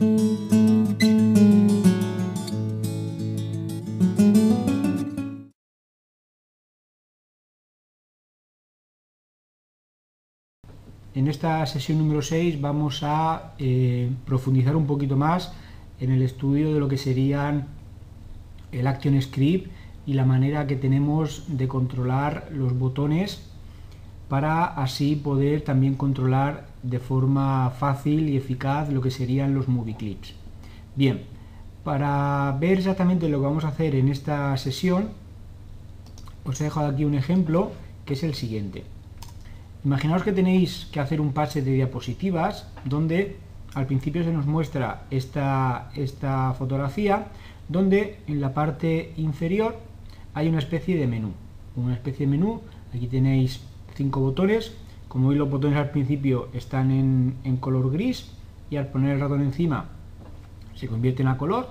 En esta sesión número 6 vamos a eh, profundizar un poquito más en el estudio de lo que serían el Action Script y la manera que tenemos de controlar los botones para así poder también controlar de forma fácil y eficaz lo que serían los movie clips. Bien, para ver exactamente lo que vamos a hacer en esta sesión, os he dejado aquí un ejemplo que es el siguiente. Imaginaos que tenéis que hacer un pase de diapositivas donde al principio se nos muestra esta, esta fotografía donde en la parte inferior hay una especie de menú. Una especie de menú, aquí tenéis cinco botones, como veis los botones al principio están en, en color gris y al poner el ratón encima se convierten a color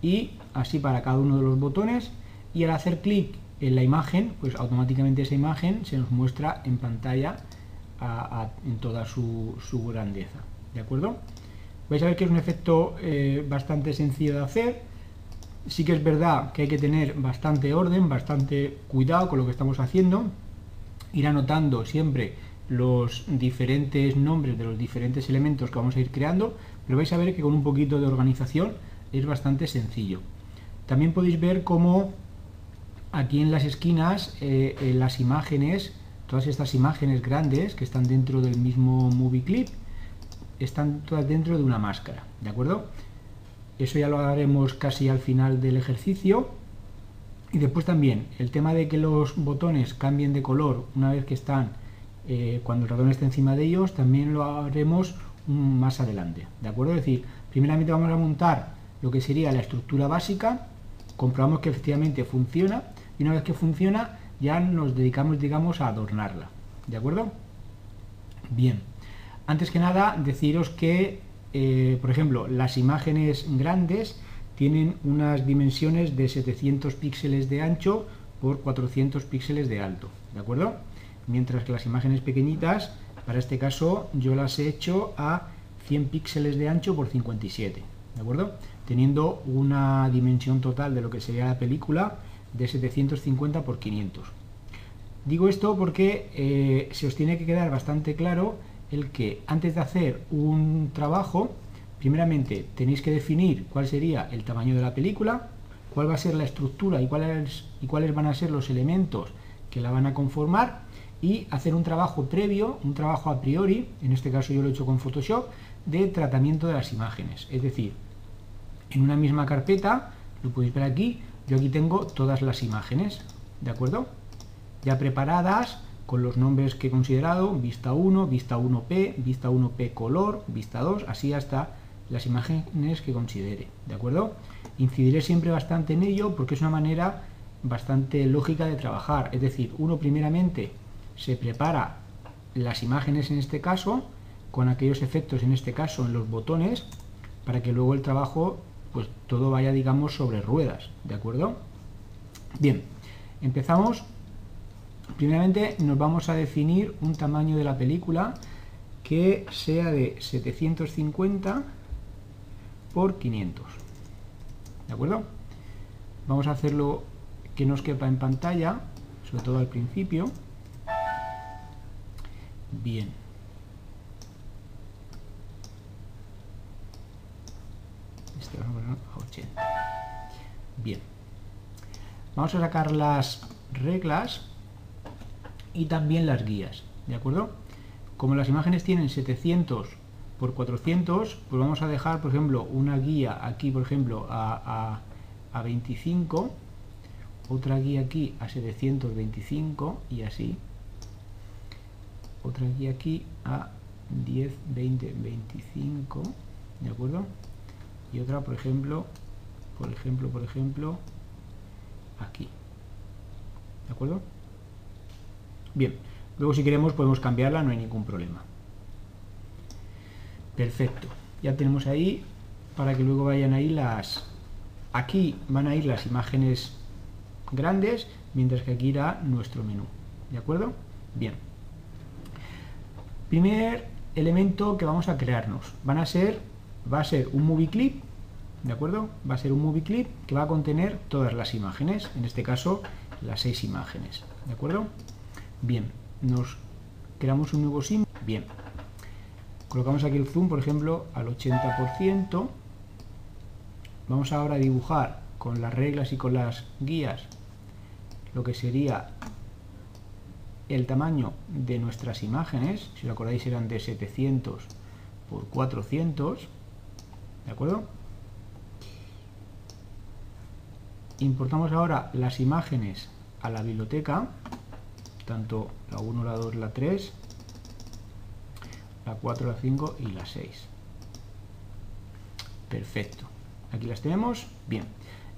y así para cada uno de los botones y al hacer clic en la imagen, pues automáticamente esa imagen se nos muestra en pantalla en toda su, grandeza. ¿De acuerdo? Vais a ver que es un efecto eh, bastante sencillo de hacer. Sí que es verdad que hay que tener bastante orden, bastante cuidado con lo que estamos haciendo. Ir anotando siempre los diferentes nombres de los diferentes elementos que vamos a ir creando, pero vais a ver que con un poquito de organización es bastante sencillo. También podéis ver cómo aquí en las esquinas eh, en las imágenes, todas estas imágenes grandes que están dentro del mismo movie clip, están todas dentro de una máscara, ¿de acuerdo? Eso ya lo haremos casi al final del ejercicio. Y después también el tema de que los botones cambien de color una vez que están, eh, cuando el ratón esté encima de ellos, también lo haremos más adelante, ¿de acuerdo? Es decir, primeramente vamos a montar lo que sería la estructura básica, comprobamos que efectivamente funciona y una vez que funciona ya nos dedicamos, digamos, a adornarla. ¿De acuerdo? Bien. Antes que nada, deciros que, eh, por ejemplo, las imágenes grandes tienen unas dimensiones de 700 píxeles de ancho por 400 píxeles de alto. ¿De acuerdo? Mientras que las imágenes pequeñitas, para este caso, yo las he hecho a 100 píxeles de ancho por 57. ¿De acuerdo? Teniendo una dimensión total de lo que sería la película de 750 por 500. Digo esto porque eh, se os tiene que quedar bastante claro el que antes de hacer un trabajo, primeramente tenéis que definir cuál sería el tamaño de la película, cuál va a ser la estructura y cuáles, y cuáles van a ser los elementos que la van a conformar y hacer un trabajo previo, un trabajo a priori, en este caso yo lo he hecho con Photoshop, de tratamiento de las imágenes. Es decir, en una misma carpeta, lo podéis ver aquí, yo aquí tengo todas las imágenes, ¿de acuerdo? Ya preparadas con los nombres que he considerado, vista 1, vista 1P, vista 1P color, vista 2, así hasta las imágenes que considere, ¿de acuerdo? Incidiré siempre bastante en ello porque es una manera bastante lógica de trabajar, es decir, uno primeramente se prepara las imágenes en este caso, con aquellos efectos en este caso en los botones, para que luego el trabajo pues todo vaya, digamos, sobre ruedas, ¿de acuerdo? Bien, empezamos. Primeramente nos vamos a definir un tamaño de la película que sea de 750 por 500. ¿De acuerdo? Vamos a hacerlo que nos quepa en pantalla, sobre todo al principio. Bien. Este vamos a 80. Bien. Vamos a sacar las reglas y también las guías, ¿de acuerdo? Como las imágenes tienen 700 por 400, pues vamos a dejar, por ejemplo, una guía aquí, por ejemplo, a, a 25, otra guía aquí a 725 y así. Otra guía aquí a 10, 20, 25, ¿de acuerdo? y otra por ejemplo por ejemplo por ejemplo aquí de acuerdo bien luego si queremos podemos cambiarla no hay ningún problema. Perfecto ya tenemos ahí para que luego vayan ahí las aquí van a ir las imágenes grandes mientras que aquí irá nuestro menú de acuerdo bien primer elemento que vamos a crearnos van a ser va a ser un movie clip, ¿de acuerdo? Va a ser un movie clip que va a contener todas las imágenes, en este caso las seis imágenes, ¿de acuerdo? Bien, nos creamos un nuevo sim, bien, colocamos aquí el zoom, por ejemplo, al 80%. Vamos ahora a dibujar con las reglas y con las guías lo que sería el tamaño de nuestras imágenes. Si os acordáis eran de 700 por 400. ¿De acuerdo? Importamos ahora las imágenes a la biblioteca, tanto la 1, la 2, la 3, la 4, la 5 y la 6. Perfecto. Aquí las tenemos. Bien.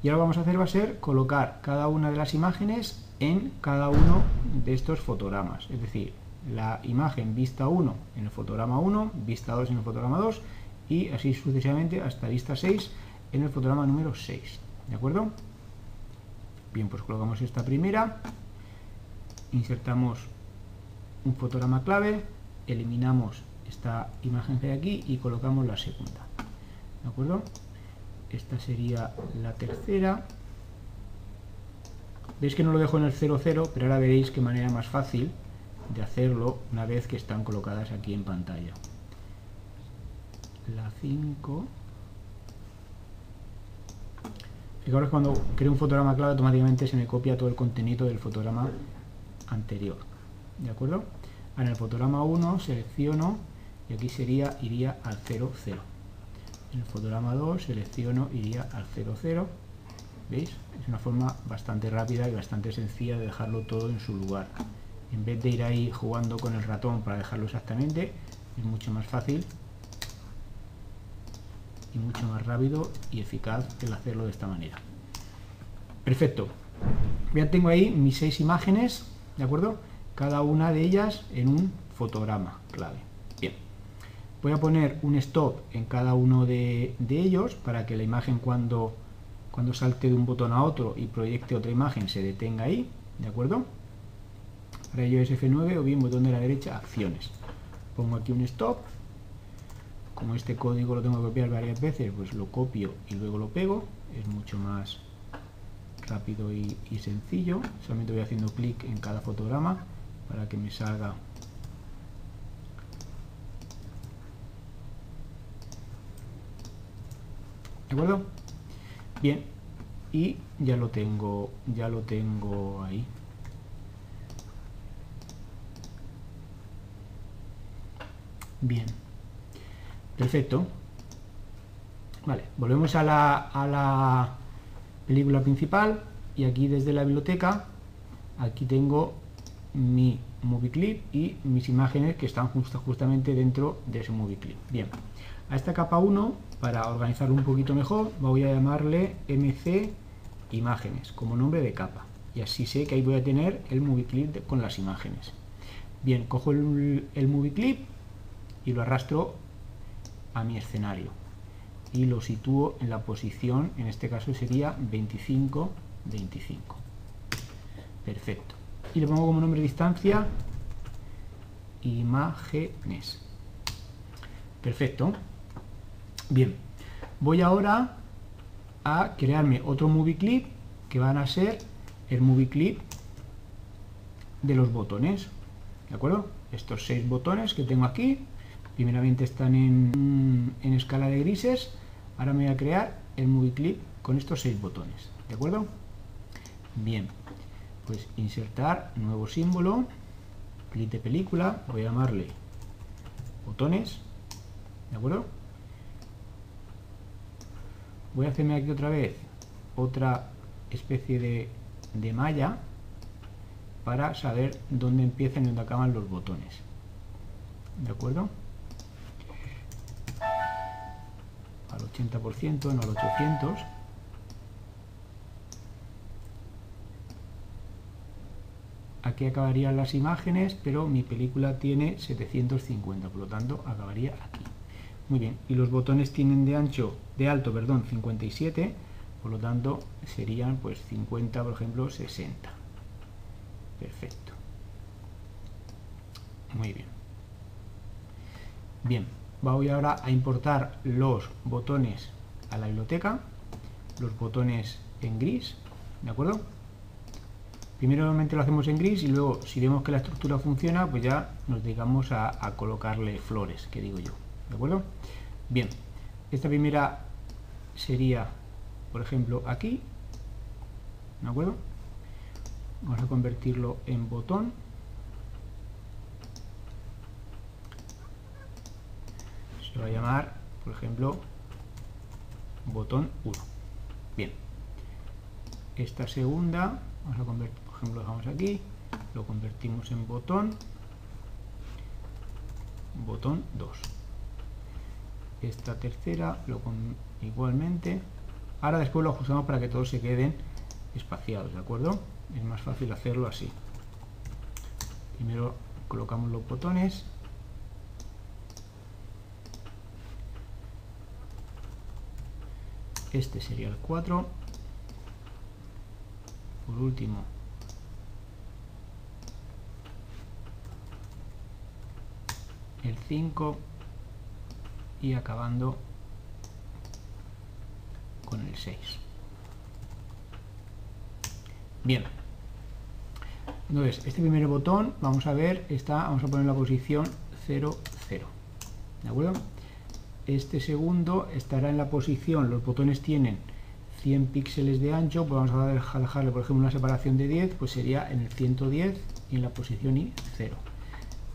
Y ahora lo que vamos a hacer va a ser colocar cada una de las imágenes en cada uno de estos fotogramas. Es decir, la imagen vista 1 en el fotograma 1, vista 2 en el fotograma 2 y así sucesivamente hasta vista 6 en el fotograma número 6. ¿De acuerdo? Bien, pues colocamos esta primera, insertamos un fotograma clave, eliminamos esta imagen que hay aquí y colocamos la segunda. ¿De acuerdo? Esta sería la tercera. Veis que no lo dejo en el 00, pero ahora veréis qué manera más fácil de hacerlo una vez que están colocadas aquí en pantalla. La 5 Fijaros cuando creo un fotograma clave automáticamente se me copia todo el contenido del fotograma anterior. ¿De acuerdo? En el fotograma 1 selecciono y aquí sería iría al 0, 0. En el fotograma 2 selecciono iría al 0, 0. ¿Veis? Es una forma bastante rápida y bastante sencilla de dejarlo todo en su lugar. En vez de ir ahí jugando con el ratón para dejarlo exactamente, es mucho más fácil y mucho más rápido y eficaz el hacerlo de esta manera. Perfecto. Ya tengo ahí mis seis imágenes, ¿de acuerdo? Cada una de ellas en un fotograma clave. Bien. Voy a poner un stop en cada uno de, ellos para que la imagen cuando, cuando salte de un botón a otro y proyecte otra imagen se detenga ahí, ¿de acuerdo? Para ello es F9 o bien botón de la derecha, acciones. Pongo aquí un stop como este código lo tengo que copiar varias veces, pues lo copio y luego lo pego, es mucho más rápido y, sencillo, solamente voy haciendo clic en cada fotograma para que me salga ¿De acuerdo? Bien, y ya lo tengo, ya lo tengo ahí. Bien. Perfecto. Vale, volvemos a la, a la película principal y aquí desde la biblioteca, aquí tengo mi movie clip y mis imágenes que están justamente dentro de ese movie clip. Bien, a esta capa 1, para organizarlo un poquito mejor, voy a llamarle MC imágenes como nombre de capa. Y así sé que ahí voy a tener el movie clip con las imágenes. Bien, cojo el, movie clip y lo arrastro a mi escenario y lo sitúo en la posición, en este caso sería 25, 25. Perfecto. Y le pongo como nombre de distancia imágenes. Perfecto. Bien. Voy ahora a crearme otro movie clip que van a ser el movie clip de los botones. ¿De acuerdo? Estos seis botones que tengo aquí primeramente están en, escala de grises, ahora me voy a crear el movie clip con estos seis botones, ¿de acuerdo? Bien, pues insertar nuevo símbolo, clip de película, voy a llamarle botones, ¿de acuerdo? Voy a hacerme aquí otra vez otra especie de, de malla para saber dónde empiezan y dónde acaban los botones. ¿De acuerdo? al 80%, no al 800. Aquí acabarían las imágenes, pero mi película tiene 750, por lo tanto acabaría aquí. Muy bien, y los botones tienen de ancho, de alto, perdón, 57, por lo tanto serían pues 50, por ejemplo, 60. Perfecto. Muy bien. Bien, voy ahora a importar los botones a la biblioteca, los botones en gris, ¿de acuerdo? Primero lo hacemos en gris y luego si vemos que la estructura funciona, pues ya nos dedicamos a, a colocarle flores, que digo yo. ¿De acuerdo? Bien, esta primera sería, por ejemplo, aquí. ¿De acuerdo? Vamos a convertirlo en botón. Se va a llamar, por ejemplo, botón 1. Bien. Esta segunda, vamos a convertir, por ejemplo, lo dejamos aquí, lo convertimos en botón, botón 2. Esta tercera, lo con, igualmente. Ahora después lo ajustamos para que todos se queden espaciados, ¿de acuerdo? Es más fácil hacerlo así. Primero colocamos los botones este sería el 4 por último el 5 y acabando con el 6 bien entonces este primer botón vamos a ver está vamos a poner la posición 0 0 de acuerdo este segundo estará en la posición, los botones tienen 100 píxeles de ancho, pues vamos a dejarle por ejemplo una separación de 10, pues sería en el 110 y en la posición I 0.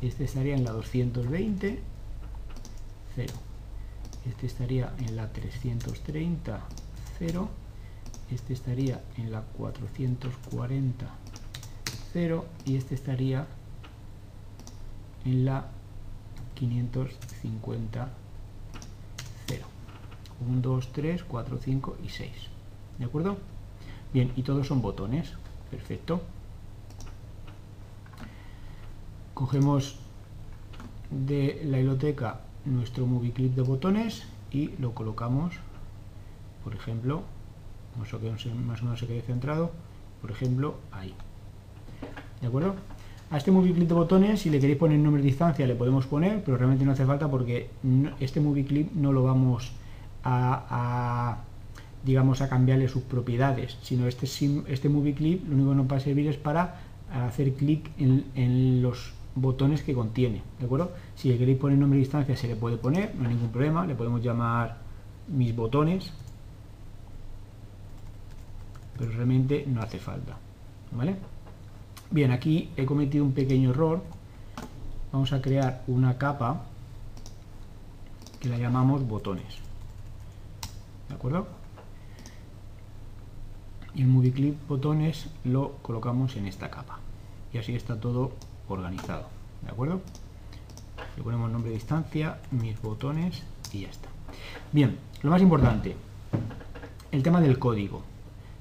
Este estaría en la 220, 0. Este estaría en la 330, 0. Este estaría en la 440, 0. Y este estaría en la 550, 1, 2, 3, 4, 5 y 6. ¿De acuerdo? Bien, y todos son botones. Perfecto. Cogemos de la biblioteca nuestro movie clip de botones y lo colocamos, por ejemplo, más o menos se quede centrado, por ejemplo, ahí. ¿De acuerdo? A este movie clip de botones, si le queréis poner nombre de distancia, le podemos poner, pero realmente no hace falta porque este movie clip no lo vamos a, digamos a cambiarle sus propiedades, sino este, este movie clip lo único que nos va a servir es para hacer clic en, los botones que contiene, ¿de acuerdo? Si le queréis poner nombre de distancia se le puede poner, no hay ningún problema, le podemos llamar mis botones, pero realmente no hace falta, ¿vale? Bien, aquí he cometido un pequeño error, vamos a crear una capa que la llamamos botones. ¿de acuerdo? Y el movie clip botones lo colocamos en esta capa. Y así está todo organizado, ¿de acuerdo? Le ponemos nombre de distancia, mis botones y ya está. Bien, lo más importante, el tema del código.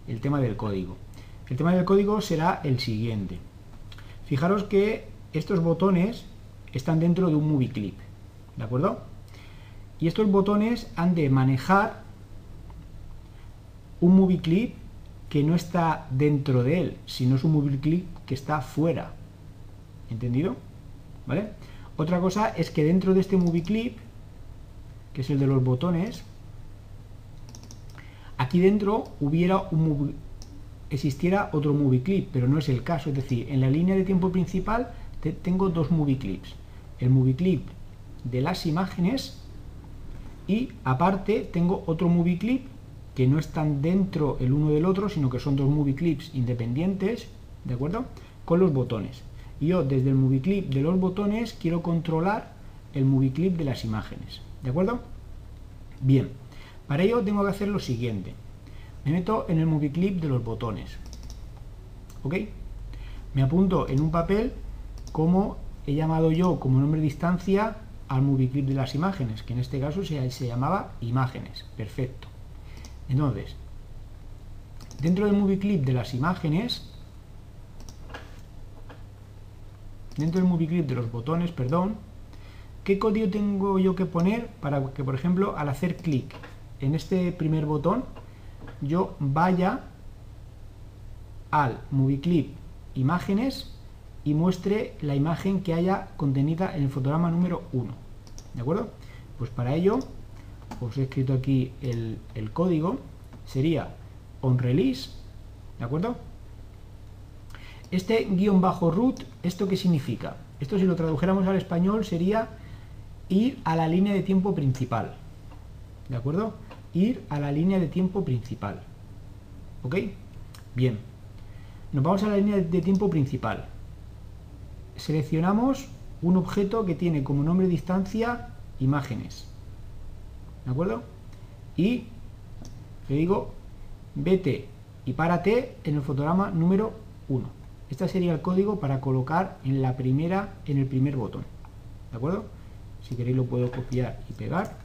El tema del código. El tema del código será el siguiente. Fijaros que estos botones están dentro de un movie clip, ¿de acuerdo? Y estos botones han de manejar un movie clip que no está dentro de él, sino es un movie clip que está fuera. ¿Entendido? ¿Vale? Otra cosa es que dentro de este movie clip, que es el de los botones, aquí dentro hubiera un existiera otro movie clip, pero no es el caso. Es decir, en la línea de tiempo principal tengo dos movie clips. El movie clip de las imágenes y aparte tengo otro movie clip que no están dentro el uno del otro, sino que son dos movie clips independientes, ¿de acuerdo? Con los botones. Yo desde el movie clip de los botones quiero controlar el movie clip de las imágenes, ¿de acuerdo? Bien, para ello tengo que hacer lo siguiente. Me meto en el movie clip de los botones, ¿ok? Me apunto en un papel como he llamado yo como nombre de distancia al movie clip de las imágenes, que en este caso se, se llamaba imágenes, perfecto. Entonces, dentro del movie clip de las imágenes, dentro del movie clip de los botones, perdón, ¿qué código tengo yo que poner para que, por ejemplo, al hacer clic en este primer botón, yo vaya al movie clip imágenes y muestre la imagen que haya contenida en el fotograma número 1. ¿De acuerdo? Pues para ello os he escrito aquí el, código, sería on release, ¿de acuerdo? Este guion bajo root, ¿esto qué significa? Esto si lo tradujéramos al español sería ir a la línea de tiempo principal. ¿De acuerdo? Ir a la línea de tiempo principal. ¿Ok? Bien. Nos vamos a la línea de tiempo principal. Seleccionamos un objeto que tiene como nombre distancia imágenes. ¿De acuerdo? Y le digo vete y párate en el fotograma número 1. Este sería el código para colocar en la primera, en el primer botón. ¿De acuerdo? Si queréis lo puedo copiar y pegar.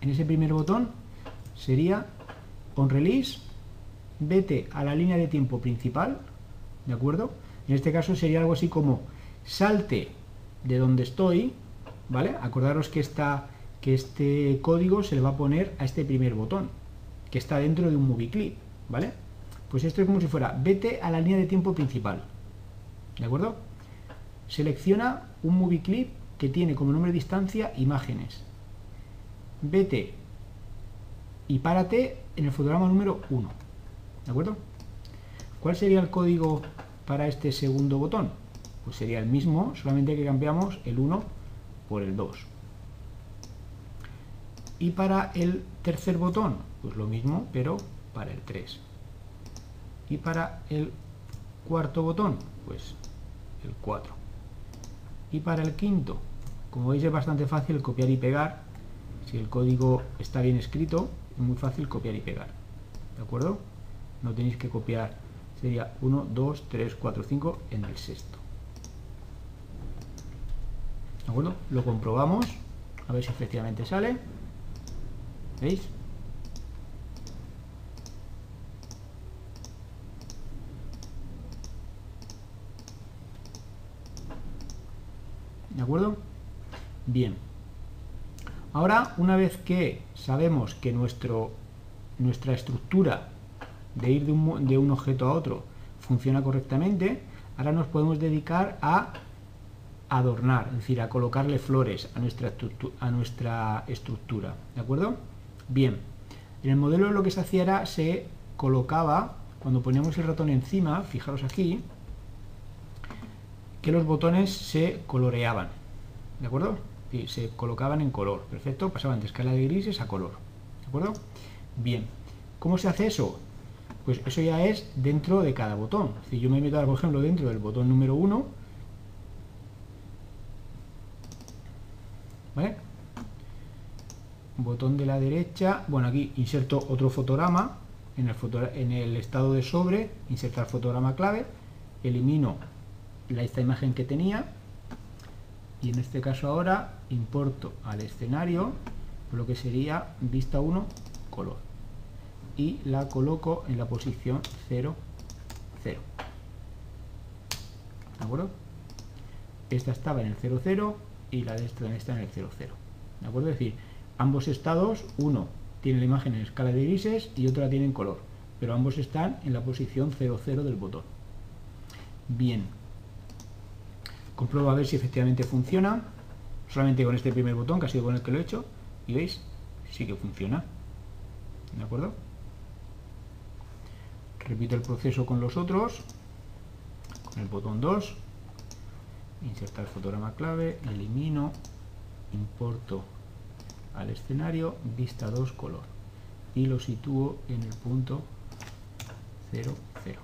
En ese primer botón sería on release, vete a la línea de tiempo principal, ¿de acuerdo? En este caso sería algo así como salte de donde estoy, ¿vale? Acordaros que, esta, que este código se le va a poner a este primer botón, que está dentro de un movie clip, ¿vale? Pues esto es como si fuera, vete a la línea de tiempo principal, ¿de acuerdo? Selecciona un movie clip que tiene como nombre de distancia imágenes. Vete y párate en el fotograma número 1, ¿de acuerdo? ¿Cuál sería el código para este segundo botón? Pues sería el mismo, solamente que cambiamos el 1 por el 2. Y para el tercer botón, pues lo mismo, pero para el 3. Y para el cuarto botón, pues el 4. Y para el quinto, como veis es bastante fácil copiar y pegar. Si el código está bien escrito, es muy fácil copiar y pegar. ¿De acuerdo? No tenéis que copiar. Sería 1, 2, 3, 4, 5 en el sexto. ¿De acuerdo? Lo comprobamos. A ver si efectivamente sale. ¿Veis? Acuerdo? Bien. Ahora, una vez que sabemos que nuestro, nuestra estructura de ir de un, de un objeto a otro funciona correctamente, ahora nos podemos dedicar a adornar, es decir, a colocarle flores a nuestra, a nuestra estructura. ¿De acuerdo? Bien. En el modelo lo que se hacía era, se colocaba, cuando poníamos el ratón encima, fijaros aquí, que los botones se coloreaban. ¿De acuerdo? Y se colocaban en color. Perfecto. Pasaban de escala de grises a color. ¿De acuerdo? Bien. ¿Cómo se hace eso? Pues eso ya es dentro de cada botón. Si yo me meto, por ejemplo, dentro del botón número 1, ¿vale? Botón de la derecha, bueno, aquí inserto otro fotograma, en el estado de sobre, insertar fotograma clave, elimino la, esta imagen que tenía, y en este caso ahora importo al escenario lo que sería vista 1 color. Y la coloco en la posición 0 0 ¿de acuerdo? esta estaba en el 0 0 y la de esta está en el 0 0 ¿de acuerdo? es decir, ambos estados uno tiene la imagen en escala de grises y otro la tiene en color pero ambos están en la posición 0 0 del botón. Bien compruebo a ver si efectivamente funciona. Solamente con este primer botón que ha sido con el que lo he hecho. Y veis, sí que funciona. ¿de acuerdo? repito el proceso con los otros. Con el botón 2 insertar fotograma clave, elimino. Importo al escenario, vista 2 color. Y lo sitúo en el punto 0, 0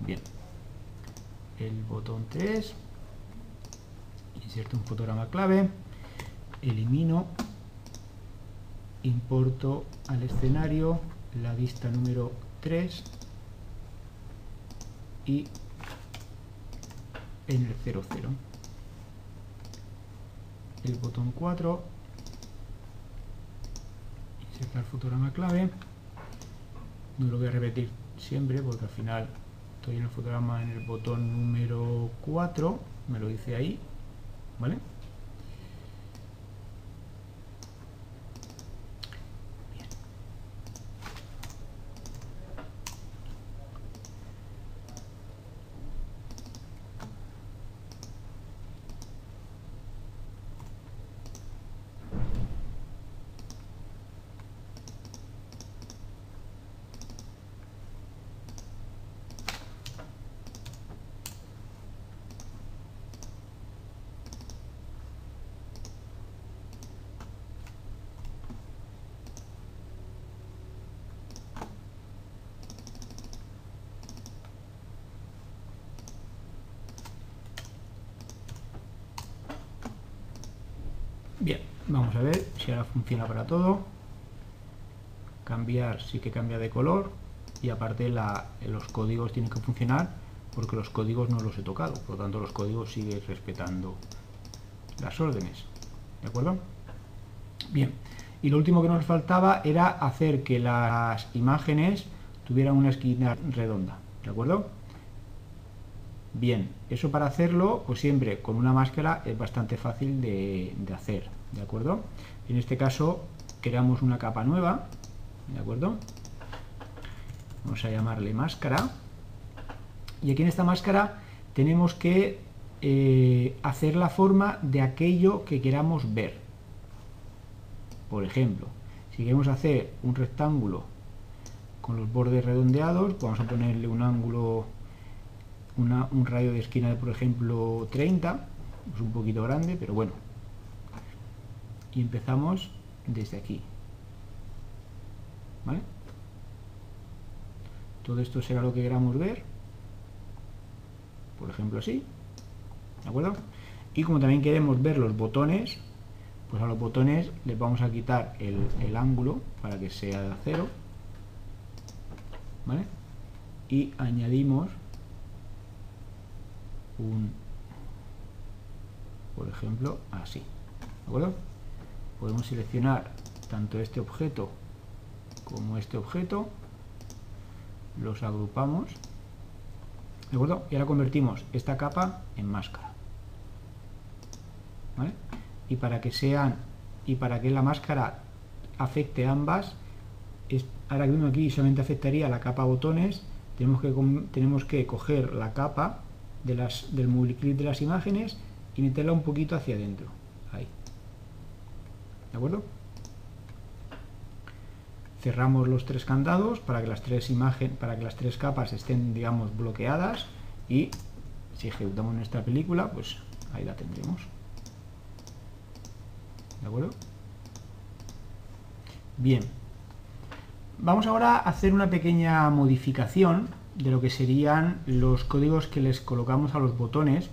bien el botón 3, inserto un fotograma clave, elimino, importo al escenario la vista número 3 y en el 00. El botón 4, insertar fotograma clave, no lo voy a repetir siempre porque al final estoy en el fotograma en el botón número 4 me lo dice ahí ¿vale? Vamos a ver si ahora funciona para todo. Cambiar, sí que cambia de color y aparte los códigos tienen que funcionar porque los códigos no los he tocado, por lo tanto los códigos siguen respetando las órdenes. ¿De acuerdo? Bien, y lo último que nos faltaba era hacer que las imágenes tuvieran una esquina redonda. ¿De acuerdo? Bien, eso para hacerlo, pues siempre con una máscara es bastante fácil de, de hacer. ¿De acuerdo? En este caso creamos una capa nueva. ¿De acuerdo? Vamos a llamarle máscara. Y aquí en esta máscara tenemos que eh, hacer la forma de aquello que queramos ver. Por ejemplo, si queremos hacer un rectángulo con los bordes redondeados, pues vamos a ponerle un ángulo, un radio de esquina de, por ejemplo, 30, es un poquito grande, pero bueno. Y empezamos desde aquí. ¿Vale? Todo esto será lo que queramos ver. Por ejemplo así. ¿De acuerdo? Y como también queremos ver los botones, pues a los botones les vamos a quitar el, ángulo para que sea de cero. ¿Vale? Y añadimos un, por ejemplo, así. ¿De acuerdo? Podemos seleccionar tanto este objeto como este objeto los agrupamos ¿de acuerdo? y ahora convertimos esta capa en máscara y para que sean y para que la máscara afecte ambas ahora que aquí solamente afectaría la capa botones tenemos que, tenemos que coger la capa del clip de las imágenes y meterla un poquito hacia adentro ahí ¿de acuerdo? cerramos los tres candados para que las tres imágenes, para que las tres capas estén, digamos, bloqueadas y si ejecutamos nuestra película, pues ahí la tendremos. ¿De acuerdo? Bien. Vamos ahora a hacer una pequeña modificación de lo que serían los códigos que les colocamos a los botones,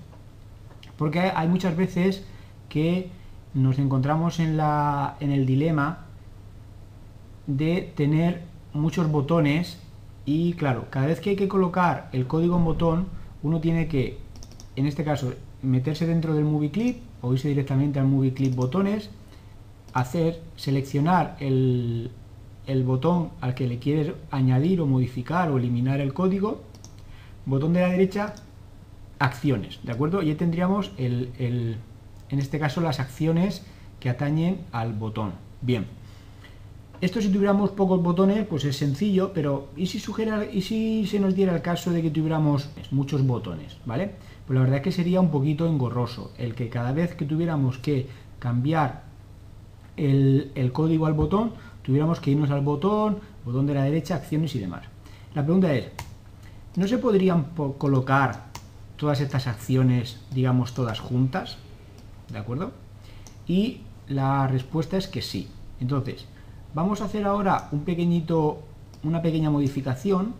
porque hay muchas veces que nos encontramos en, la, en el dilema de tener muchos botones y claro, cada vez que hay que colocar el código en botón, uno tiene que, en este caso, meterse dentro del Movie Clip o irse directamente al Movie Clip botones, hacer, seleccionar el, el botón al que le quieres añadir o modificar o eliminar el código, botón de la derecha, acciones, ¿de acuerdo? Y tendríamos el, en este caso las acciones que atañen al botón. Bien, esto si tuviéramos pocos botones, pues es sencillo, pero ¿y si, ¿y si se nos diera el caso de que tuviéramos muchos botones? ¿Vale? Pues la verdad es que sería un poquito engorroso el que cada vez que tuviéramos que cambiar el, código al botón, tuviéramos que irnos al botón, botón de la derecha, acciones y demás. La pregunta es, ¿no se podrían colocar todas estas acciones, digamos, todas juntas? ¿De acuerdo? Y la respuesta es que sí. Entonces, Vamos a hacer ahora un pequeñito, una pequeña modificación,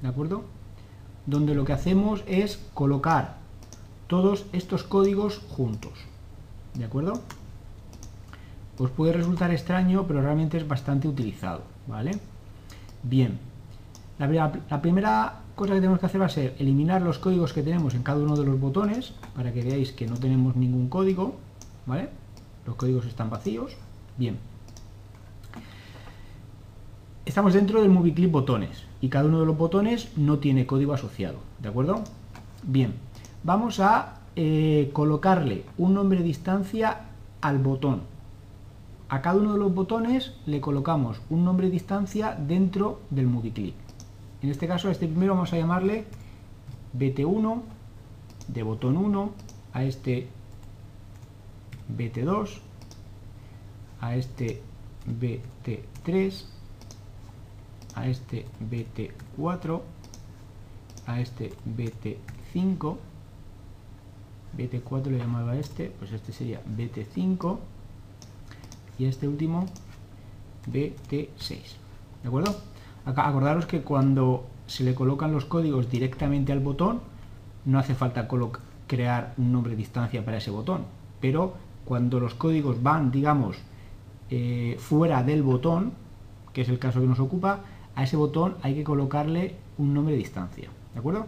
¿de acuerdo? Donde lo que hacemos es colocar todos estos códigos juntos, ¿de acuerdo? Os puede resultar extraño, pero realmente es bastante utilizado, ¿vale? Bien, la, la primera cosa que tenemos que hacer va a ser eliminar los códigos que tenemos en cada uno de los botones, para que veáis que no tenemos ningún código, ¿vale? Los códigos están vacíos. Bien, Estamos dentro del Movie Clip botones y cada uno de los botones no tiene código asociado, ¿de acuerdo? Bien, vamos a eh, colocarle un nombre distancia al botón. A cada uno de los botones le colocamos un nombre distancia dentro del Movie Clip. En este caso, este primero vamos a llamarle BT1, de botón 1, a este BT2, a este BT3, a este BT4, a este BT5, BT4 le llamaba este, pues este sería BT5 y este último BT6. ¿De acuerdo? Acordaros que cuando se le colocan los códigos directamente al botón, no hace falta crear un nombre de distancia para ese botón, pero cuando los códigos van, digamos, eh, fuera del botón, que es el caso que nos ocupa, a ese botón hay que colocarle un nombre de distancia, ¿de acuerdo?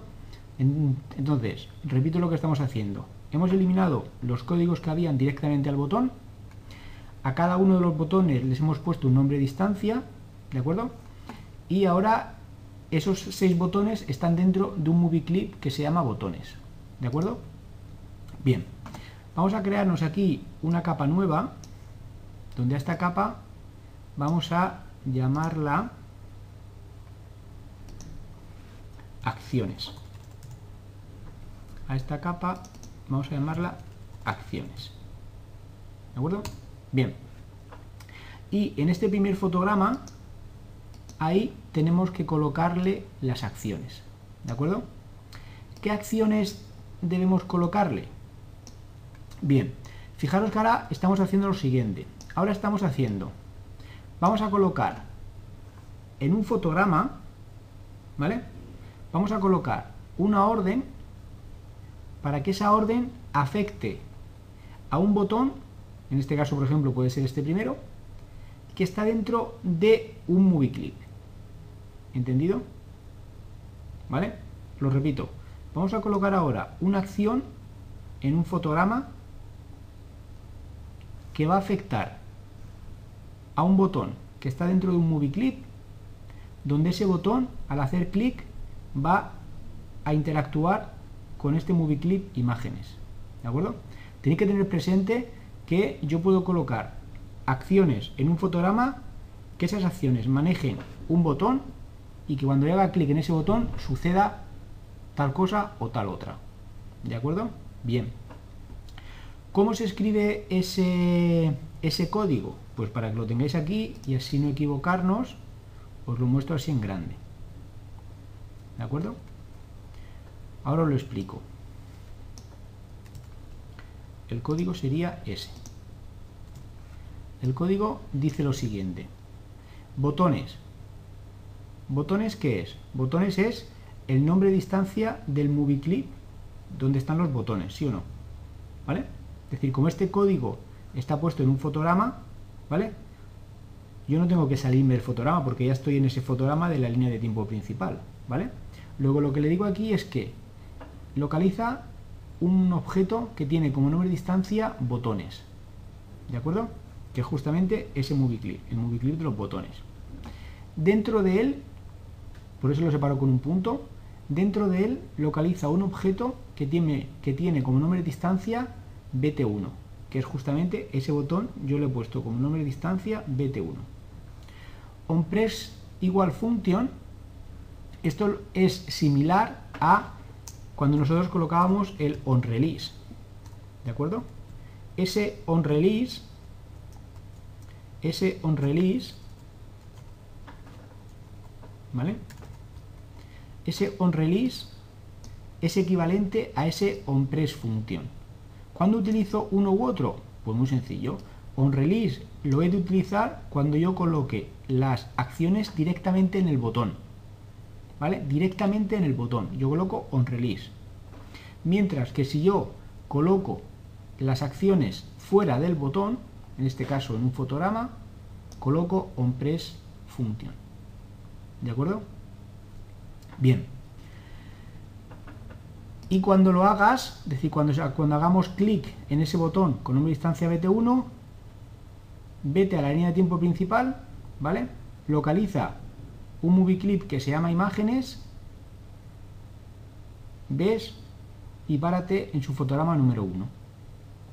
Entonces, repito lo que estamos haciendo. Hemos eliminado los códigos que habían directamente al botón. A cada uno de los botones les hemos puesto un nombre de distancia, ¿de acuerdo? Y ahora esos seis botones están dentro de un movie clip que se llama botones, ¿de acuerdo? Bien, vamos a crearnos aquí una capa nueva, donde a esta capa vamos a llamarla acciones. A esta capa vamos a llamarla acciones. ¿De acuerdo? Bien. Y en este primer fotograma, ahí tenemos que colocarle las acciones. ¿De acuerdo? ¿Qué acciones debemos colocarle? Bien, fijaros que ahora estamos haciendo lo siguiente. Ahora estamos haciendo, vamos a colocar en un fotograma, ¿vale? Vamos a colocar una orden para que esa orden afecte a un botón, en este caso por ejemplo puede ser este primero, que está dentro de un movie clip. ¿Entendido? ¿Vale? Lo repito. Vamos a colocar ahora una acción en un fotograma que va a afectar a un botón que está dentro de un movie clip, donde ese botón, al hacer clic, va a interactuar con este movie clip imágenes. ¿De acuerdo? Tenéis que tener presente que yo puedo colocar acciones en un fotograma, que esas acciones manejen un botón y que cuando yo haga clic en ese botón suceda tal cosa o tal otra. ¿De acuerdo? Bien. ¿Cómo se escribe ese, ese código? Pues para que lo tengáis aquí y así no equivocarnos, os lo muestro así en grande. ¿De acuerdo? Ahora os lo explico. El código sería ese. El código dice lo siguiente. Botones. ¿Botones qué es? Botones es el nombre de distancia del movie clip donde están los botones, ¿sí o no? ¿Vale? Es decir, como este código está puesto en un fotograma, ¿vale? Yo no tengo que salirme del fotograma porque ya estoy en ese fotograma de la línea de tiempo principal, ¿vale? Luego lo que le digo aquí es que localiza un objeto que tiene como nombre de distancia botones, ¿de acuerdo? Que es justamente ese movie clip, el movie clip de los botones. Dentro de él, por eso lo separo con un punto, dentro de él localiza un objeto que tiene, como nombre de distancia BT1, que es justamente ese botón, yo le he puesto como nombre de distancia BT1. OnPress igual function, esto es similar a cuando nosotros colocábamos el onRelease, ¿de acuerdo? Ese onRelease, ese onRelease, ¿vale? Ese onRelease es equivalente a ese onPressFunction. ¿Cuándo utilizo uno u otro? Pues muy sencillo. OnRelease lo he de utilizar cuando yo coloque las acciones directamente en el botón. ¿Vale? Directamente en el botón. Yo coloco OnRelease. Mientras que si yo coloco las acciones fuera del botón, en este caso en un fotograma, coloco OnPressFunction. ¿De acuerdo? Bien. Y cuando lo hagas, es decir, cuando, cuando hagamos clic en ese botón con una distancia BT1, vete a la línea de tiempo principal, ¿vale? Localiza un movie clip que se llama imágenes, ves y párate en su fotograma número 1.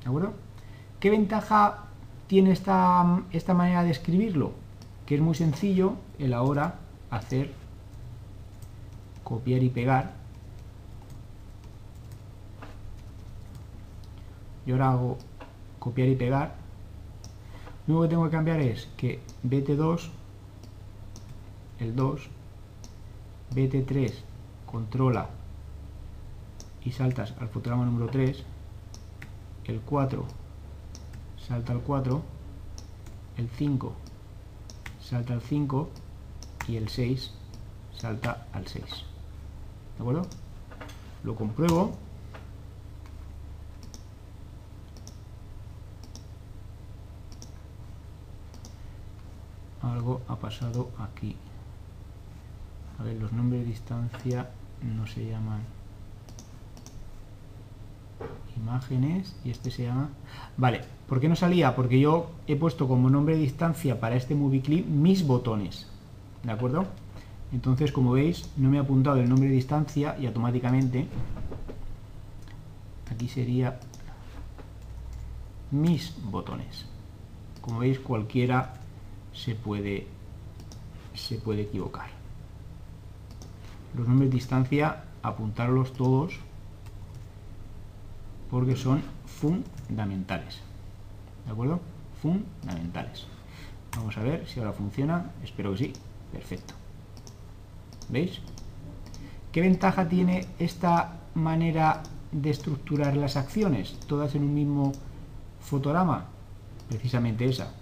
¿De acuerdo? ¿Qué ventaja tiene esta, esta manera de escribirlo? Que es muy sencillo el ahora hacer copiar y pegar. Yo ahora hago copiar y pegar. Lo único que tengo que cambiar es que BT2 el 2 BT3 controla y saltas al fotograma número 3 el 4 salta al 4 el 5 salta al 5 y el 6 salta al 6 ¿De acuerdo? Lo compruebo. Algo ha pasado aquí. A ver, los nombres de distancia no se llaman imágenes y este se llama... Vale, ¿por qué no salía? Porque yo he puesto como nombre de distancia para este movie clip mis botones. ¿De acuerdo? Entonces, como veis, no me ha apuntado el nombre de distancia y automáticamente aquí sería mis botones. Como veis, cualquiera se puede, se puede equivocar. Los nombres de distancia, apuntarlos todos porque son fundamentales. ¿De acuerdo? Fundamentales. Vamos a ver si ahora funciona. Espero que sí. Perfecto. ¿Veis? ¿Qué ventaja tiene esta manera de estructurar las acciones? Todas en un mismo fotograma. Precisamente esa.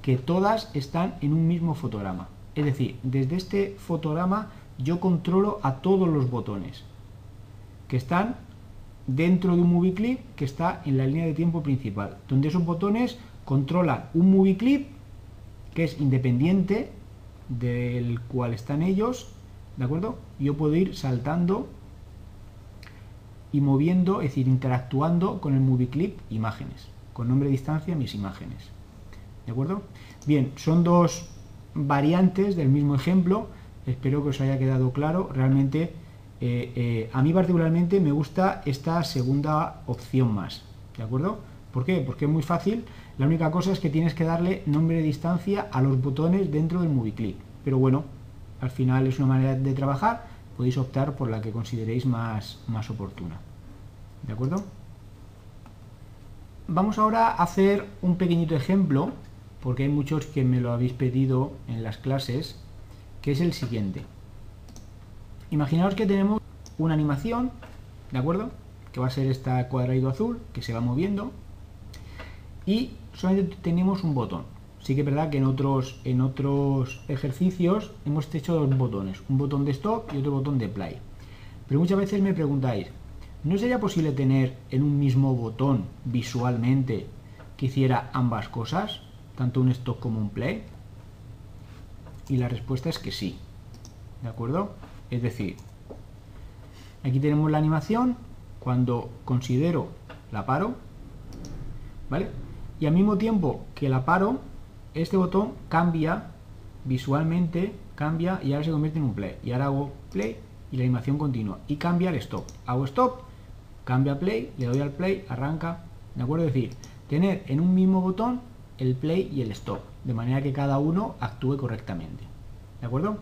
Que todas están en un mismo fotograma. Es decir, desde este fotograma yo controlo a todos los botones que están dentro de un movie clip que está en la línea de tiempo principal, donde esos botones controlan un movie clip que es independiente del cual están ellos, ¿de acuerdo? Yo puedo ir saltando y moviendo, es decir, interactuando con el movie clip imágenes, con nombre de distancia mis imágenes, ¿de acuerdo? Bien, son dos variantes del mismo ejemplo, espero que os haya quedado claro, realmente eh, eh, a mí particularmente me gusta esta segunda opción más, ¿de acuerdo? ¿Por qué? Porque es muy fácil, la única cosa es que tienes que darle nombre de distancia a los botones dentro del movie clip, pero bueno, al final es una manera de trabajar, podéis optar por la que consideréis más, más oportuna, ¿de acuerdo? Vamos ahora a hacer un pequeñito ejemplo, porque hay muchos que me lo habéis pedido en las clases, que es el siguiente. Imaginaos que tenemos una animación, ¿de acuerdo? Que va a ser este cuadrado azul que se va moviendo y solamente tenemos un botón. Sí que es verdad que en otros, en otros ejercicios hemos hecho dos botones, un botón de stop y otro botón de play. Pero muchas veces me preguntáis, ¿no sería posible tener en un mismo botón visualmente que hiciera ambas cosas, tanto un stop como un play? Y la respuesta es que sí, ¿de acuerdo? Es decir, aquí tenemos la animación, cuando considero la paro, ¿vale? Y al mismo tiempo que la paro, este botón cambia visualmente, cambia y ahora se convierte en un play. Y ahora hago play y la animación continúa. Y cambia el stop. Hago stop, cambia play, le doy al play, arranca. ¿De acuerdo? Es decir, tener en un mismo botón el play y el stop. De manera que cada uno actúe correctamente. ¿De acuerdo?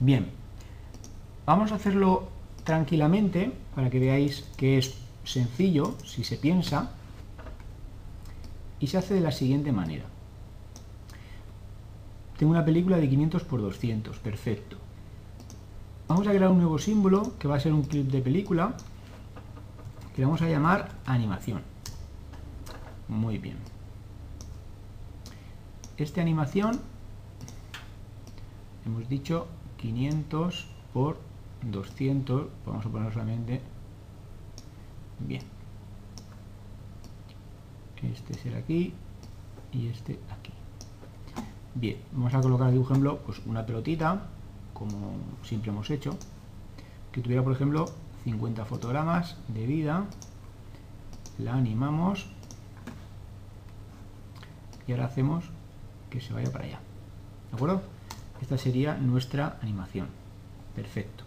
Bien, vamos a hacerlo tranquilamente para que veáis que es sencillo si se piensa y se hace de la siguiente manera. Tengo una película de 500 por 200, perfecto. Vamos a crear un nuevo símbolo que va a ser un clip de película que vamos a llamar animación. Muy bien. Esta animación hemos dicho 500 por 200, vamos a poner solamente, bien, este será aquí y este aquí. Bien, vamos a colocar de ejemplo pues una pelotita, como siempre hemos hecho, que tuviera por ejemplo 50 fotogramas de vida, la animamos y ahora hacemos que se vaya para allá, ¿de acuerdo? Esta sería nuestra animación. Perfecto.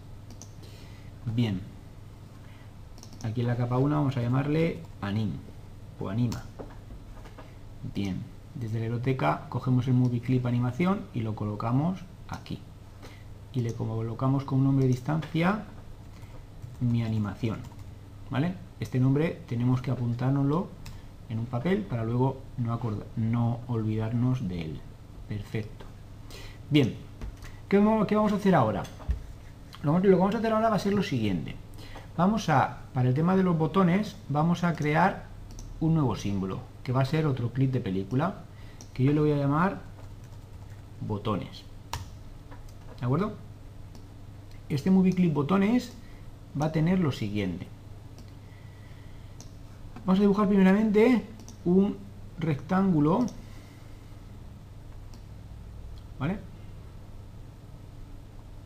Bien. Aquí en la capa 1 vamos a llamarle anim o anima. Bien. Desde la biblioteca cogemos el movie clip animación y lo colocamos aquí. Y le colocamos con un nombre de distancia mi animación. ¿Vale? Este nombre tenemos que apuntárnoslo en un papel para luego no, no olvidarnos de él. Perfecto. Bien, ¿qué vamos a hacer ahora? Lo que vamos a hacer ahora va a ser lo siguiente. Vamos a, para el tema de los botones, vamos a crear un nuevo símbolo, que va a ser otro clip de película, que yo le voy a llamar botones. ¿De acuerdo? Este movie clip botones va a tener lo siguiente. Vamos a dibujar primeramente un rectángulo ¿vale?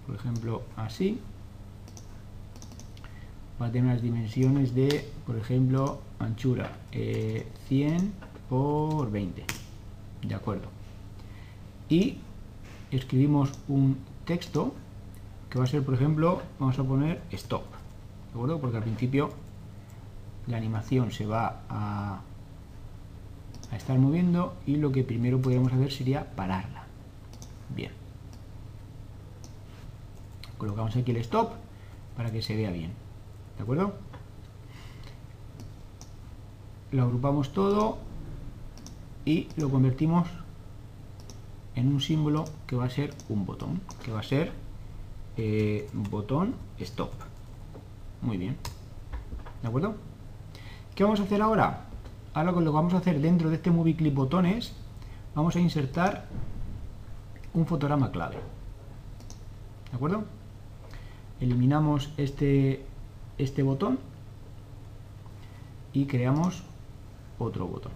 Por ejemplo, así. Va a tener las dimensiones de, por ejemplo, anchura 100 eh, por 20. De acuerdo. Y escribimos un texto que va a ser, por ejemplo, vamos a poner stop. ¿De acuerdo? Porque al principio la animación se va a estar moviendo y lo que primero podríamos hacer sería pararla. Bien. Colocamos aquí el stop para que se vea bien. ¿De acuerdo? Lo agrupamos todo y lo convertimos en un símbolo que va a ser un botón, que va a ser eh, botón stop. Muy bien. ¿De acuerdo? ¿Qué vamos a hacer ahora? Ahora lo que vamos a hacer dentro de este Movie Clip botones, vamos a insertar un fotograma clave. ¿De acuerdo? Eliminamos este, este botón y creamos otro botón.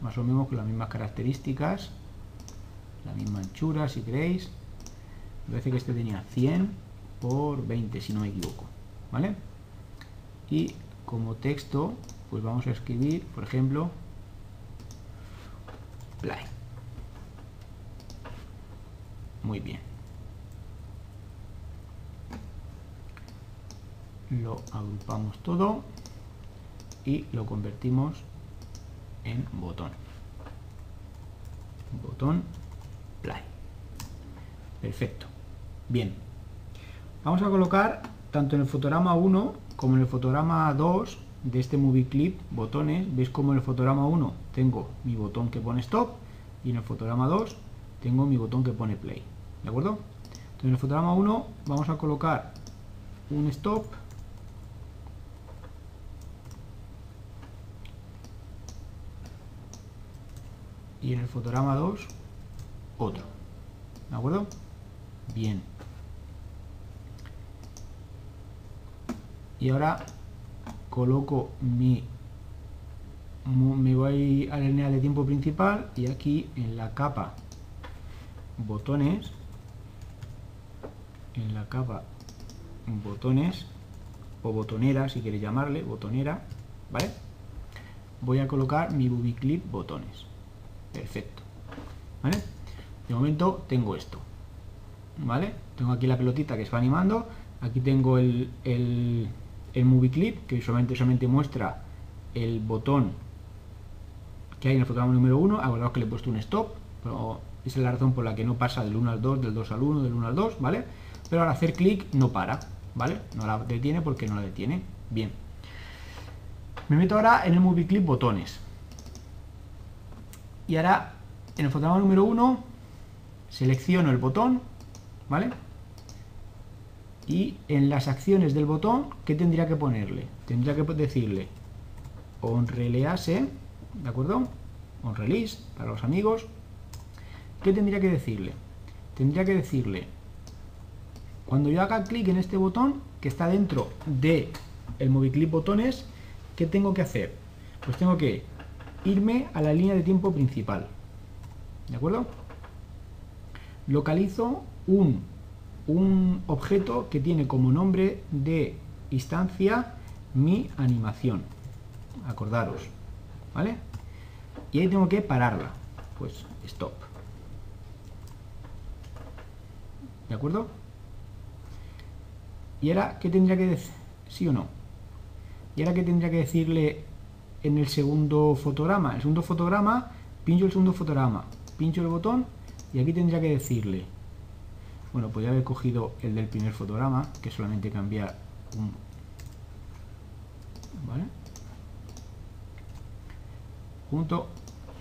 Más o menos con las mismas características, la misma anchura si queréis. Me parece que este tenía 100 por 20 si no me equivoco. ¿Vale? Y como texto, pues vamos a escribir, por ejemplo, play. Muy bien. Lo agrupamos todo y lo convertimos en botón. Botón play. Perfecto. Bien. Vamos a colocar tanto en el fotograma 1 como en el fotograma 2 de este movie clip botones. Veis como en el fotograma 1 tengo mi botón que pone stop y en el fotograma 2 tengo mi botón que pone play. ¿De acuerdo? Entonces en el fotograma 1 vamos a colocar un stop y en el fotograma 2 otro. ¿De acuerdo? Bien. Y ahora coloco mi me voy a la línea de tiempo principal y aquí en la capa botones en la capa botones o botonera si queréis llamarle botonera vale voy a colocar mi booby clip botones perfecto ¿vale? de momento tengo esto ¿vale? tengo aquí la pelotita que se va animando aquí tengo el, el, el movie clip que solamente, solamente muestra el botón que hay en el fotograma número 1 acordaos que le he puesto un stop pero esa es la razón por la que no pasa del 1 al 2 del 2 al 1 del 1 al 2 ¿vale? pero al hacer clic no para ¿vale? no la detiene porque no la detiene bien me meto ahora en el movie clip botones y ahora en el fotograma número 1 selecciono el botón, ¿vale? Y en las acciones del botón, ¿qué tendría que ponerle? Tendría que decirle on release, ¿de acuerdo? On release, para los amigos. ¿Qué tendría que decirle? Tendría que decirle, cuando yo haga clic en este botón, que está dentro de el Moviclip botones, ¿qué tengo que hacer? Pues tengo que irme a la línea de tiempo principal. ¿De acuerdo? Localizo un, un objeto que tiene como nombre de instancia mi animación. Acordaros. ¿Vale? Y ahí tengo que pararla. Pues stop. ¿De acuerdo? ¿Y ahora qué tendría que decir? ¿Sí o no? ¿Y ahora qué tendría que decirle en el segundo fotograma. El segundo fotograma, pincho el segundo fotograma, pincho el botón y aquí tendría que decirle, bueno, podría haber cogido el del primer fotograma, que solamente cambiar un... ¿Vale? Punto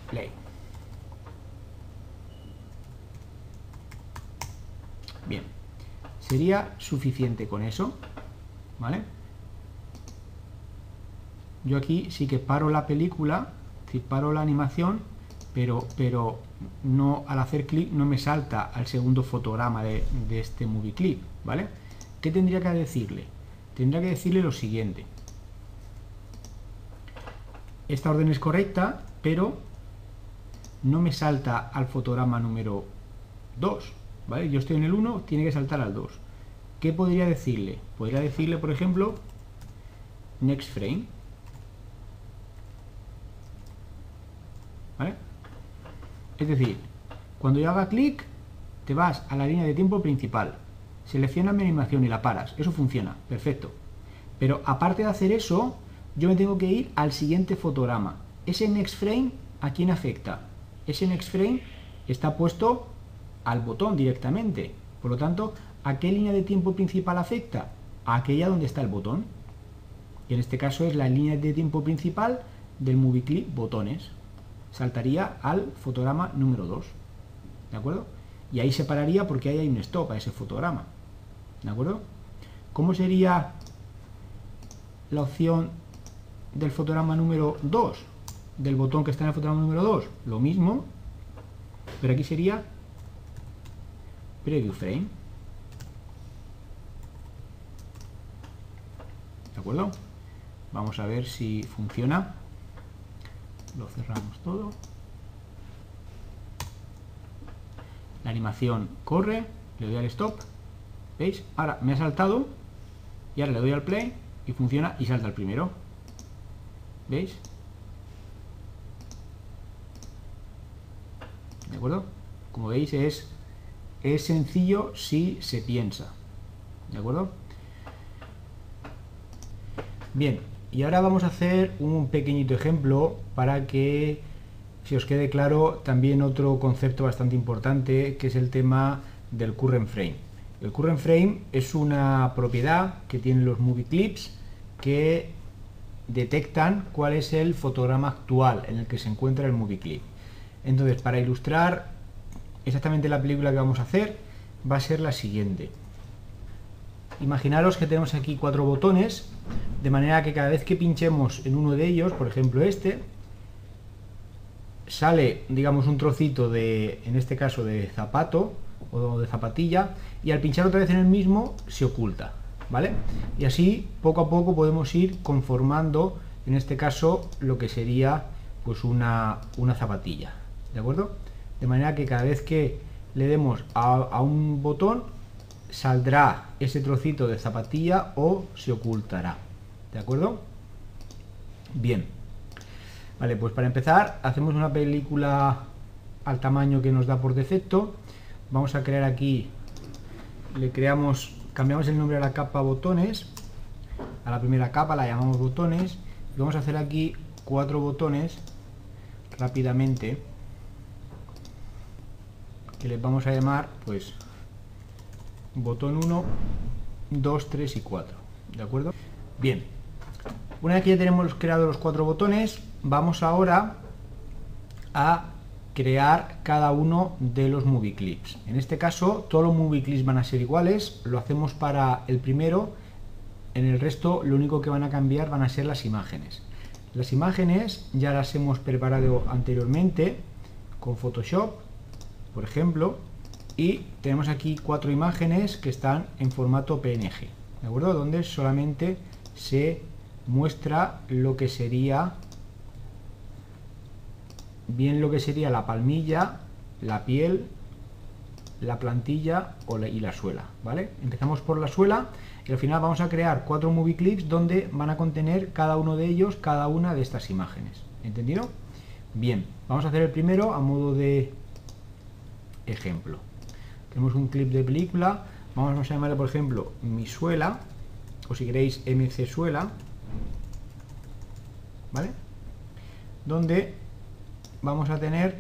play. Bien, sería suficiente con eso, ¿vale? Yo aquí sí que paro la película, si paro la animación, pero, pero no al hacer clic no me salta al segundo fotograma de, este movie clip, ¿vale? ¿Qué tendría que decirle? Tendría que decirle lo siguiente. Esta orden es correcta, pero no me salta al fotograma número 2, ¿vale? Yo estoy en el 1, tiene que saltar al 2. ¿Qué podría decirle? Podría decirle, por ejemplo, next frame. ¿Vale? Es decir, cuando yo haga clic, te vas a la línea de tiempo principal, seleccionas mi animación y la paras. Eso funciona, perfecto. Pero aparte de hacer eso, yo me tengo que ir al siguiente fotograma. Ese next frame, ¿a quién afecta? Ese next frame está puesto al botón directamente. Por lo tanto, ¿a qué línea de tiempo principal afecta? A aquella donde está el botón. Y en este caso es la línea de tiempo principal del movie clip botones. Saltaría al fotograma número 2. ¿De acuerdo? Y ahí se pararía porque ahí hay un stop a ese fotograma. ¿De acuerdo? ¿Cómo sería la opción del fotograma número 2? Del botón que está en el fotograma número 2. Lo mismo, pero aquí sería preview frame. ¿De acuerdo? Vamos a ver si funciona. Lo cerramos todo. La animación corre, le doy al stop. ¿Veis? Ahora me ha saltado y ahora le doy al play y funciona y salta el primero. ¿Veis? ¿De acuerdo? Como veis es, es sencillo si se piensa. ¿De acuerdo? Bien, y ahora vamos a hacer un pequeñito ejemplo para que se os quede claro también otro concepto bastante importante que es el tema del current frame. El current frame es una propiedad que tienen los movie clips que detectan cuál es el fotograma actual en el que se encuentra el movie clip. Entonces, para ilustrar exactamente la película que vamos a hacer, va a ser la siguiente. Imaginaros que tenemos aquí cuatro botones, de manera que cada vez que pinchemos en uno de ellos, por ejemplo este, sale, digamos, un trocito de, en este caso, de zapato o de zapatilla, y al pinchar otra vez en el mismo se oculta, ¿vale? Y así, poco a poco, podemos ir conformando, en este caso, lo que sería pues una, una zapatilla, ¿de acuerdo? De manera que cada vez que le demos a, a un botón, saldrá ese trocito de zapatilla o se ocultará, ¿de acuerdo? Bien. Vale, pues para empezar hacemos una película al tamaño que nos da por defecto. Vamos a crear aquí, le creamos, cambiamos el nombre a la capa botones, a la primera capa la llamamos botones, y vamos a hacer aquí cuatro botones rápidamente, que les vamos a llamar, pues, botón 1, 2, 3 y 4, ¿de acuerdo? Bien, una vez que ya tenemos creado los cuatro botones, vamos ahora a crear cada uno de los movie clips. En este caso, todos los movie clips van a ser iguales. Lo hacemos para el primero. En el resto, lo único que van a cambiar van a ser las imágenes. Las imágenes ya las hemos preparado anteriormente con Photoshop, por ejemplo. Y tenemos aquí cuatro imágenes que están en formato PNG, ¿de acuerdo? Donde solamente se muestra lo que sería bien lo que sería la palmilla, la piel, la plantilla y la suela, ¿vale? Empezamos por la suela y al final vamos a crear cuatro movie clips donde van a contener cada uno de ellos cada una de estas imágenes, ¿entendido? Bien, vamos a hacer el primero a modo de ejemplo. Tenemos un clip de película, vamos a llamarle por ejemplo mi suela, o si queréis MC suela, ¿vale? Donde vamos a tener,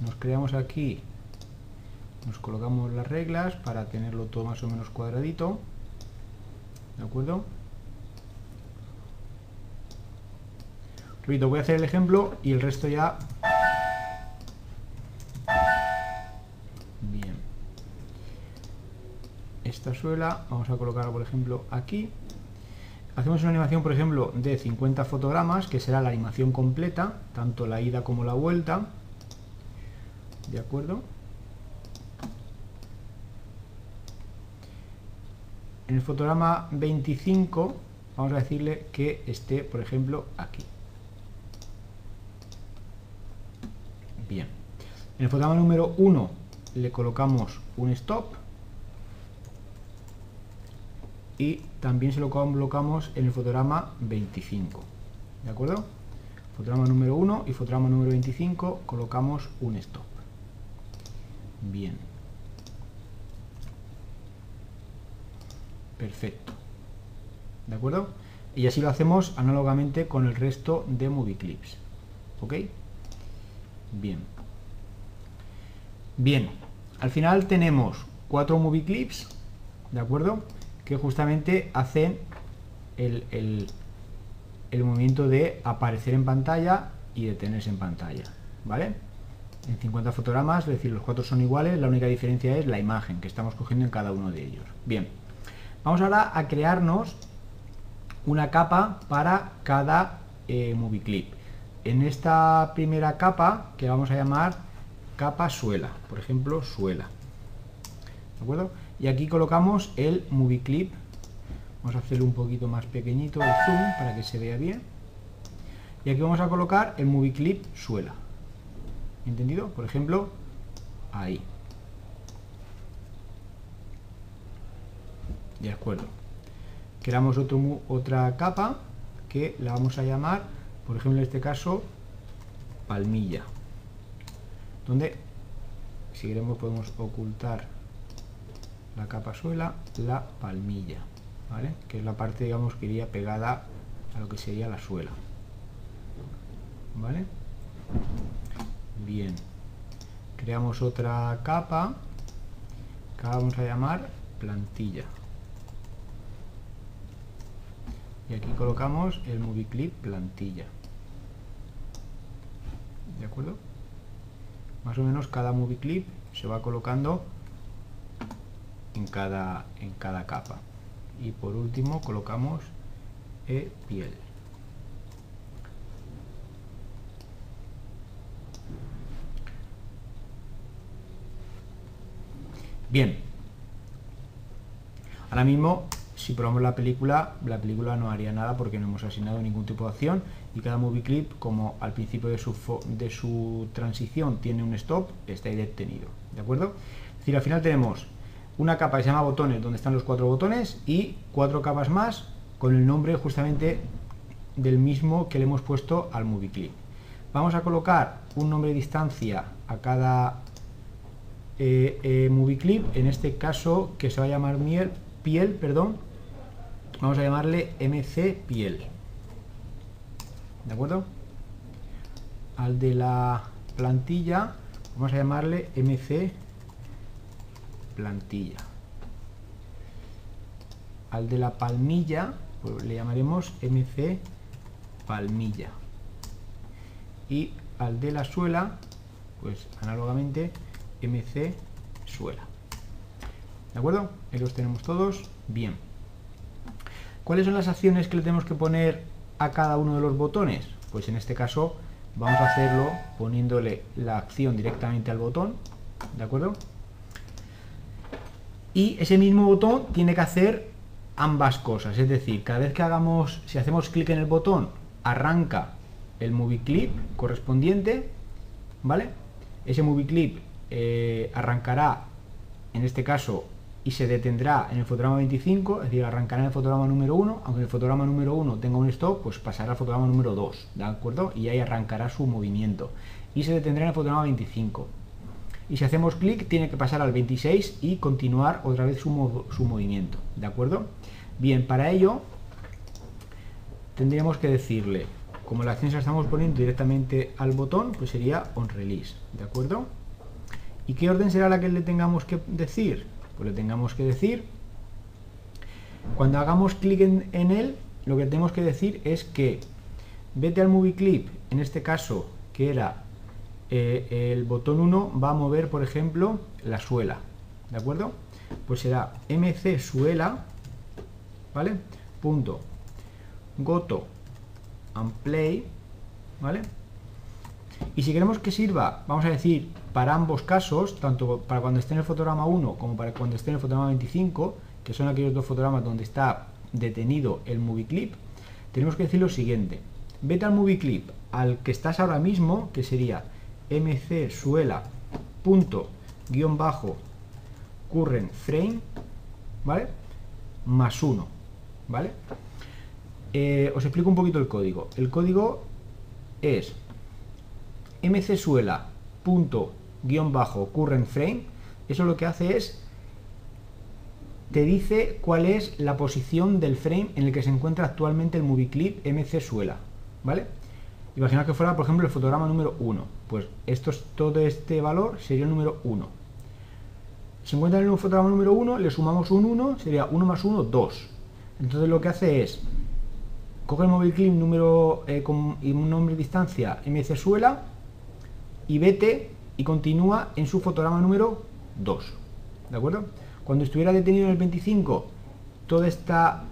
nos creamos aquí, nos colocamos las reglas para tenerlo todo más o menos cuadradito, ¿de acuerdo? Repito, voy a hacer el ejemplo y el resto ya... Bien. Esta suela, vamos a colocarla por ejemplo aquí, Hacemos una animación, por ejemplo, de 50 fotogramas, que será la animación completa, tanto la ida como la vuelta. ¿De acuerdo? En el fotograma 25 vamos a decirle que esté, por ejemplo, aquí. En el fotograma número 1 le colocamos un stop y también se lo colocamos en el fotograma 25. ¿De acuerdo? Fotograma número 1 y fotograma número 25 colocamos un stop. Bien. Perfecto. ¿De acuerdo? Y así lo hacemos análogamente con el resto de movie clips. ¿Ok? Bien. Bien. Al final tenemos cuatro movie clips, ¿de acuerdo? Que justamente hacen el, el movimiento de aparecer en pantalla y detenerse en pantalla, ¿vale? En 50 fotogramas, es decir, los cuatro son iguales, la única diferencia es la imagen que estamos cogiendo en cada uno de ellos. Bien, vamos ahora a crearnos una capa para cada eh, movie clip. En esta primera capa, que vamos a llamar capa suela, por ejemplo, suela. ¿De acuerdo? Y aquí colocamos el movie clip Vamos a hacerlo un poquito más pequeñito el zoom para que se vea bien. Y aquí vamos a colocar el movie clip suela. ¿Entendido? Por ejemplo, ahí. De acuerdo. Creamos otro, otra capa que la vamos a llamar, por ejemplo en este caso, palmilla. Donde, si queremos, podemos ocultar la capa suela, la palmilla que es la parte digamos que iría pegada a lo que sería la suela ¿vale? bien creamos otra capa que vamos a llamar plantilla y aquí colocamos el movie clip plantilla ¿de acuerdo? más o menos cada movie clip se va colocando en cada, en cada capa. Y por último colocamos e piel. Bien. Ahora mismo si probamos la película la película no haría nada porque no hemos asignado ningún tipo de acción y cada movie clip como al principio de su, de su transición tiene un stop está ahí detenido de acuerdo es decir al final tenemos una capa que se llama botones, donde están los cuatro botones, y cuatro capas más con el nombre justamente del mismo que le hemos puesto al movie clip. Vamos a colocar un nombre de distancia a cada eh, eh, movie clip, en este caso que se va a llamar miel, piel, perdón, vamos a llamarle MC piel. ¿De acuerdo? Al de la plantilla vamos a llamarle MC plantilla. Al de la palmilla pues le llamaremos MC palmilla. Y al de la suela, pues análogamente MC suela. ¿De acuerdo? Ahí los tenemos todos. Bien. ¿Cuáles son las acciones que le tenemos que poner a cada uno de los botones? Pues en este caso vamos a hacerlo poniéndole la acción directamente al botón. ¿De acuerdo? Y ese mismo botón tiene que hacer ambas cosas, es decir, cada vez que hagamos, si hacemos clic en el botón, arranca el movie clip correspondiente, ¿vale? Ese movie clip eh, arrancará, en este caso, y se detendrá en el fotograma 25, es decir, arrancará en el fotograma número 1, aunque el fotograma número 1 tenga un stop, pues pasará al fotograma número 2, ¿de acuerdo? Y ahí arrancará su movimiento. Y se detendrá en el fotograma 25 y si hacemos clic tiene que pasar al 26 y continuar otra vez su, movimiento, ¿de acuerdo? Bien, para ello tendríamos que decirle, como la acción se estamos poniendo directamente al botón, pues sería on release, ¿de acuerdo? ¿Y qué orden será la que le tengamos que decir? Pues le tengamos que decir, cuando hagamos clic en él, lo que tenemos que decir es que vete al movie clip, en este caso, que era eh, el botón 1 va a mover, por ejemplo, la suela, ¿de acuerdo? Pues será mc suela, ¿vale? Punto goto and play, ¿vale? Y si queremos que sirva, vamos a decir, para ambos casos, tanto para cuando esté en el fotograma 1 como para cuando esté en el fotograma 25, que son aquellos dos fotogramas donde está detenido el movie clip, tenemos que decir lo siguiente. Vete al movie clip al que estás ahora mismo, que sería mc suela punto bajo current frame, ¿vale? Más 1, ¿vale? Eh, os explico un poquito el código. El código es mcsuela punto guion bajo current frame. Eso lo que hace es te dice cuál es la posición del frame en el que se encuentra actualmente el movie clip mc suela, ¿vale? Imagina que fuera, por ejemplo, el fotograma número 1. Pues esto es, todo este valor sería el número 1. Si encuentra en un fotograma número 1, le sumamos un 1, sería 1 más 1, 2. Entonces lo que hace es, coge el móvil clip número eh, con un nombre de distancia mc suela y vete y continúa en su fotograma número 2. ¿De acuerdo? Cuando estuviera detenido en el 25, toda esta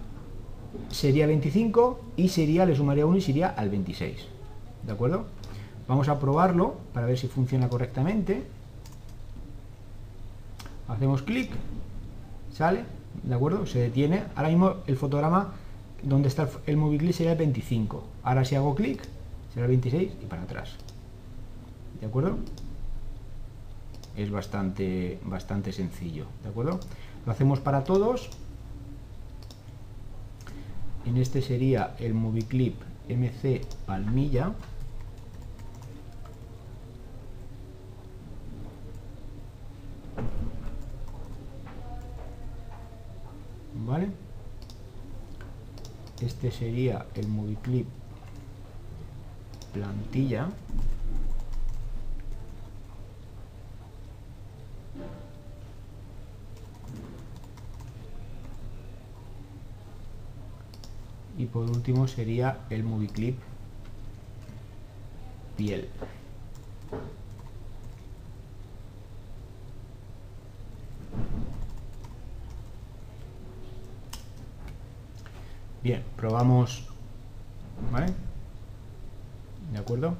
sería 25 y sería, le sumaría 1 y sería al 26. ¿De acuerdo? Vamos a probarlo para ver si funciona correctamente. Hacemos clic, sale, ¿de acuerdo? Se detiene. Ahora mismo el fotograma donde está el móvil clic sería el 25. Ahora si hago clic, será el 26 y para atrás. ¿De acuerdo? Es bastante, bastante sencillo, ¿de acuerdo? Lo hacemos para todos. En este sería el movie clip MC palmilla. ¿Vale? Este sería el movie clip plantilla. y por último sería el movie clip piel probamos vale de acuerdo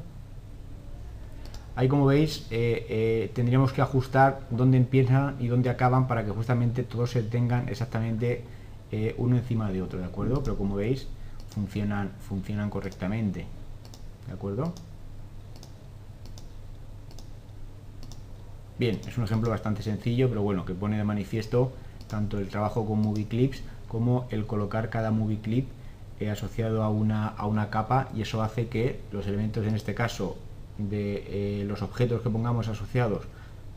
ahí como veis eh, eh, tendríamos que ajustar dónde empiezan y dónde acaban para que justamente todos se tengan exactamente eh, uno encima de otro, ¿de acuerdo? Pero como veis, funcionan, funcionan correctamente, ¿de acuerdo? Bien, es un ejemplo bastante sencillo, pero bueno, que pone de manifiesto tanto el trabajo con movie clips como el colocar cada movie clip eh, asociado a una, a una capa y eso hace que los elementos, en este caso, de eh, los objetos que pongamos asociados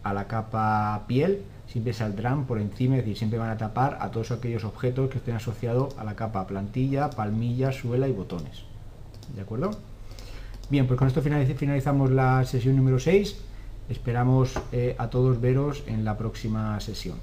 a la capa piel, siempre saldrán por encima, es decir, siempre van a tapar a todos aquellos objetos que estén asociados a la capa plantilla, palmilla, suela y botones. ¿De acuerdo? Bien, pues con esto finalizamos la sesión número 6. Esperamos eh, a todos veros en la próxima sesión.